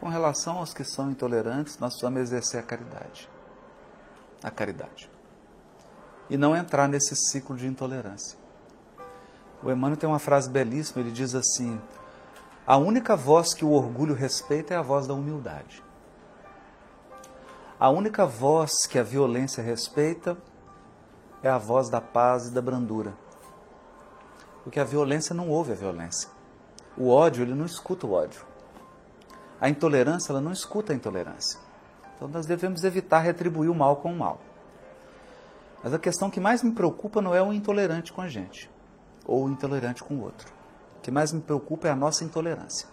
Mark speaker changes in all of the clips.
Speaker 1: Com relação aos que são intolerantes, nós precisamos exercer a caridade. A caridade. E não entrar nesse ciclo de intolerância. O Emmanuel tem uma frase belíssima, ele diz assim: A única voz que o orgulho respeita é a voz da humildade. A única voz que a violência respeita é a voz da paz e da brandura. Porque a violência não ouve a violência. O ódio, ele não escuta o ódio. A intolerância, ela não escuta a intolerância. Então nós devemos evitar retribuir o mal com o mal. Mas a questão que mais me preocupa não é o intolerante com a gente, ou o intolerante com o outro. O que mais me preocupa é a nossa intolerância.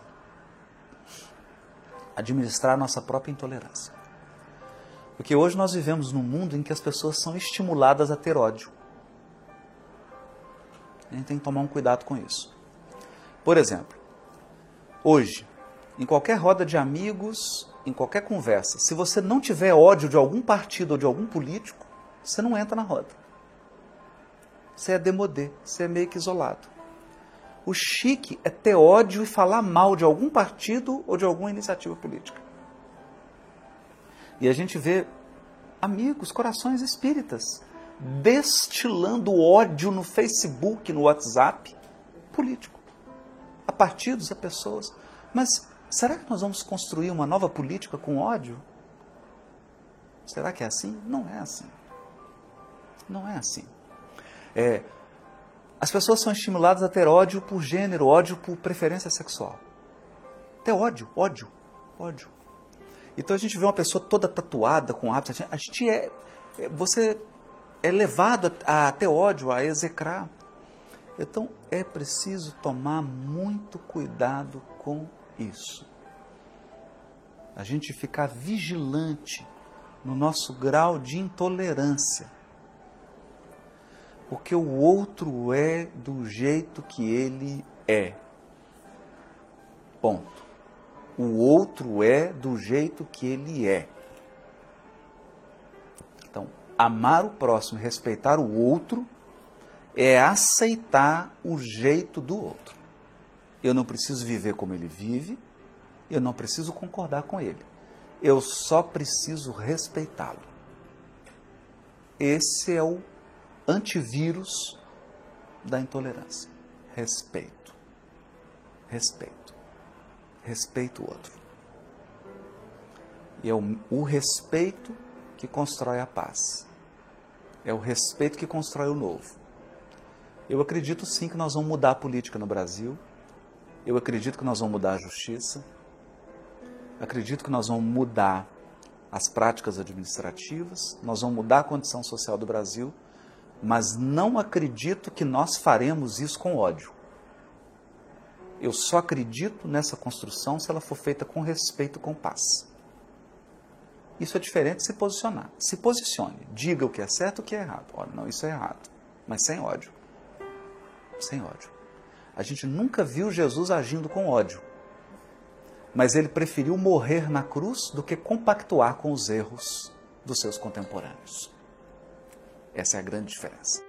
Speaker 1: Administrar a nossa própria intolerância. Porque hoje nós vivemos num mundo em que as pessoas são estimuladas a ter ódio. A gente tem que tomar um cuidado com isso. Por exemplo, hoje, em qualquer roda de amigos, em qualquer conversa, se você não tiver ódio de algum partido ou de algum político, você não entra na roda. Você é demodê, você é meio que isolado. O chique é ter ódio e falar mal de algum partido ou de alguma iniciativa política. E a gente vê amigos, corações espíritas, destilando ódio no Facebook, no WhatsApp, político, a partidos, a pessoas. Mas será que nós vamos construir uma nova política com ódio? Será que é assim? Não é assim. Não é assim. É, as pessoas são estimuladas a ter ódio por gênero, ódio por preferência sexual. Ter ódio, ódio, ódio. Então a gente vê uma pessoa toda tatuada com hábitos. A gente é. é você é levado a, a ter ódio, a execrar. Então é preciso tomar muito cuidado com isso. A gente ficar vigilante no nosso grau de intolerância. Porque o outro é do jeito que ele é. Ponto. O outro é do jeito que ele é. Então, amar o próximo, respeitar o outro, é aceitar o jeito do outro. Eu não preciso viver como ele vive, eu não preciso concordar com ele. Eu só preciso respeitá-lo. Esse é o antivírus da intolerância. Respeito. Respeito respeita o outro. E é o, o respeito que constrói a paz. É o respeito que constrói o novo. Eu acredito sim que nós vamos mudar a política no Brasil. Eu acredito que nós vamos mudar a justiça. Acredito que nós vamos mudar as práticas administrativas, nós vamos mudar a condição social do Brasil, mas não acredito que nós faremos isso com ódio. Eu só acredito nessa construção se ela for feita com respeito, com paz. Isso é diferente de se posicionar. Se posicione, diga o que é certo e o que é errado. Olha, não, isso é errado, mas sem ódio. Sem ódio. A gente nunca viu Jesus agindo com ódio. Mas ele preferiu morrer na cruz do que compactuar com os erros dos seus contemporâneos. Essa é a grande diferença.